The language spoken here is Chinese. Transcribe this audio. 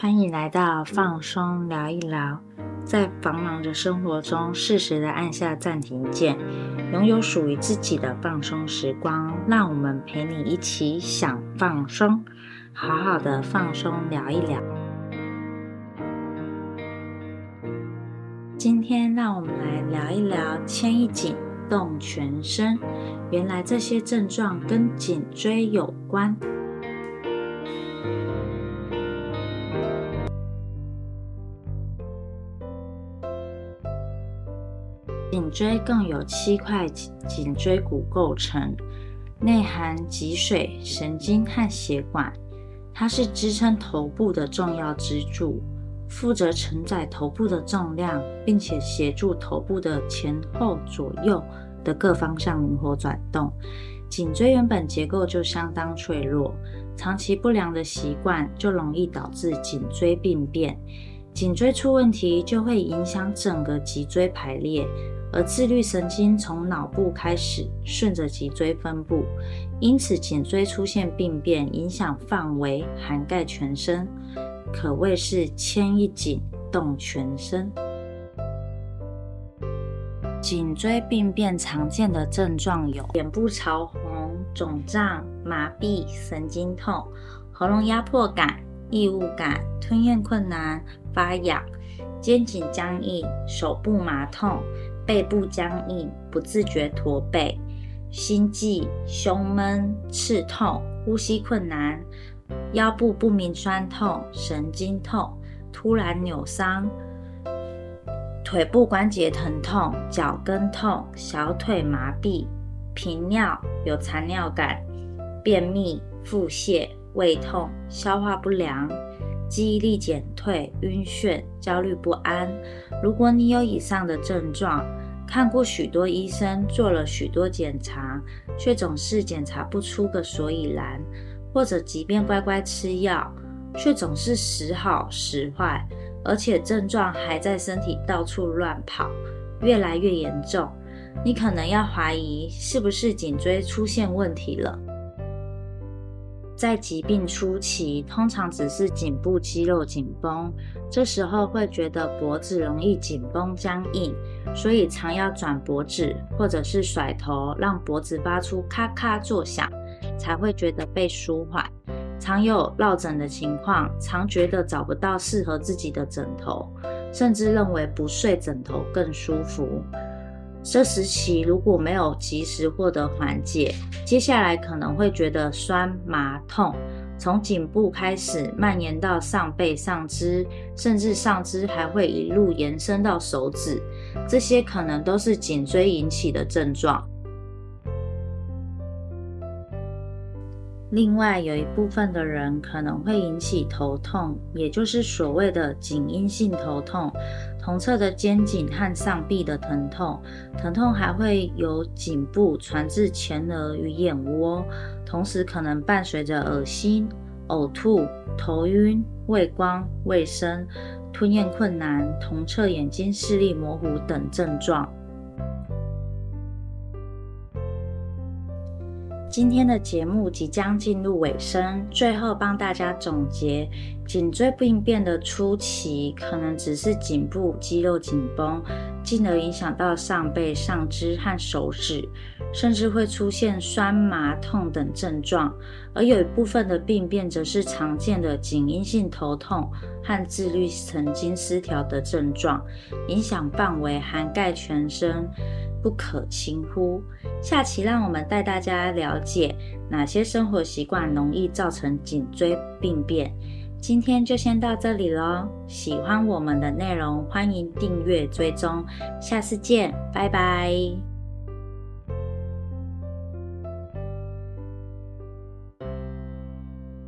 欢迎来到放松聊一聊，在繁忙的生活中，适时的按下暂停键，拥有属于自己的放松时光。让我们陪你一起想放松，好好的放松聊一聊。今天让我们来聊一聊牵一紧动全身。原来这些症状跟颈椎有关。颈椎共有七块颈椎骨构成，内含脊髓、神经和血管，它是支撑头部的重要支柱，负责承载头部的重量，并且协助头部的前后左右的各方向灵活转动。颈椎原本结构就相当脆弱，长期不良的习惯就容易导致颈椎病变。颈椎出问题，就会影响整个脊椎排列。而自律神经从脑部开始，顺着脊椎分布，因此颈椎出现病变，影响范围涵盖全身，可谓是牵一颈动全身。颈椎病变常见的症状有：脸部潮红、肿胀、麻痹、神经痛、喉咙压迫感、异物感、吞咽困难、发痒、肩颈僵硬、手部麻痛。背部僵硬、不自觉驼背、心悸、胸闷、刺痛、呼吸困难、腰部不明酸痛、神经痛、突然扭伤、腿部关节疼痛、脚跟痛、小腿麻痹、频尿、有残尿感、便秘、腹泻、胃痛、消化不良。记忆力减退、晕眩、焦虑不安。如果你有以上的症状，看过许多医生，做了许多检查，却总是检查不出个所以然；或者即便乖乖吃药，却总是时好时坏，而且症状还在身体到处乱跑，越来越严重。你可能要怀疑是不是颈椎出现问题了。在疾病初期，通常只是颈部肌肉紧绷，这时候会觉得脖子容易紧绷僵硬，所以常要转脖子或者是甩头，让脖子发出咔咔作响，才会觉得被舒缓。常有落枕的情况，常觉得找不到适合自己的枕头，甚至认为不睡枕头更舒服。这时期如果没有及时获得缓解，接下来可能会觉得酸麻痛，从颈部开始蔓延到上背上肢，甚至上肢还会一路延伸到手指，这些可能都是颈椎引起的症状。另外，有一部分的人可能会引起头痛，也就是所谓的颈因性头痛，同侧的肩颈和上臂的疼痛，疼痛还会由颈部传至前额与眼窝，同时可能伴随着恶心、呕吐、头晕、畏光、畏声、吞咽困难、同侧眼睛视力模糊等症状。今天的节目即将进入尾声，最后帮大家总结：颈椎病变的初期，可能只是颈部肌肉紧绷，进而影响到上背、上肢和手指，甚至会出现酸麻痛等症状；而有一部分的病变，则是常见的颈因性头痛和自律神经失调的症状，影响范围涵盖全身。不可轻忽。下期让我们带大家了解哪些生活习惯容易造成颈椎病变。今天就先到这里喽。喜欢我们的内容，欢迎订阅追踪。下次见，拜拜。